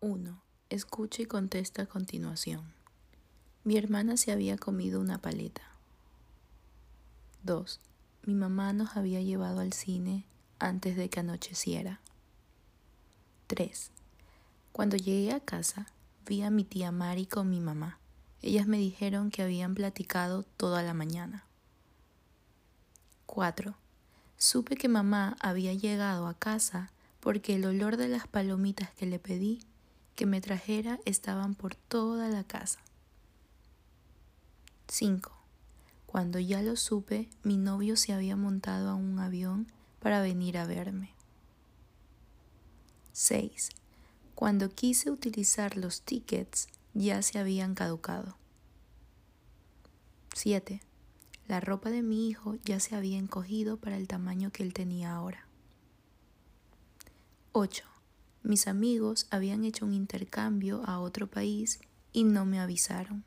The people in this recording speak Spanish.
1. Escucha y contesta a continuación. Mi hermana se había comido una paleta. 2. Mi mamá nos había llevado al cine antes de que anocheciera. 3. Cuando llegué a casa, vi a mi tía Mari con mi mamá. Ellas me dijeron que habían platicado toda la mañana. 4. Supe que mamá había llegado a casa porque el olor de las palomitas que le pedí que me trajera estaban por toda la casa. 5. Cuando ya lo supe, mi novio se había montado a un avión para venir a verme. 6. Cuando quise utilizar los tickets, ya se habían caducado. 7. La ropa de mi hijo ya se había encogido para el tamaño que él tenía ahora. 8. Mis amigos habían hecho un intercambio a otro país y no me avisaron.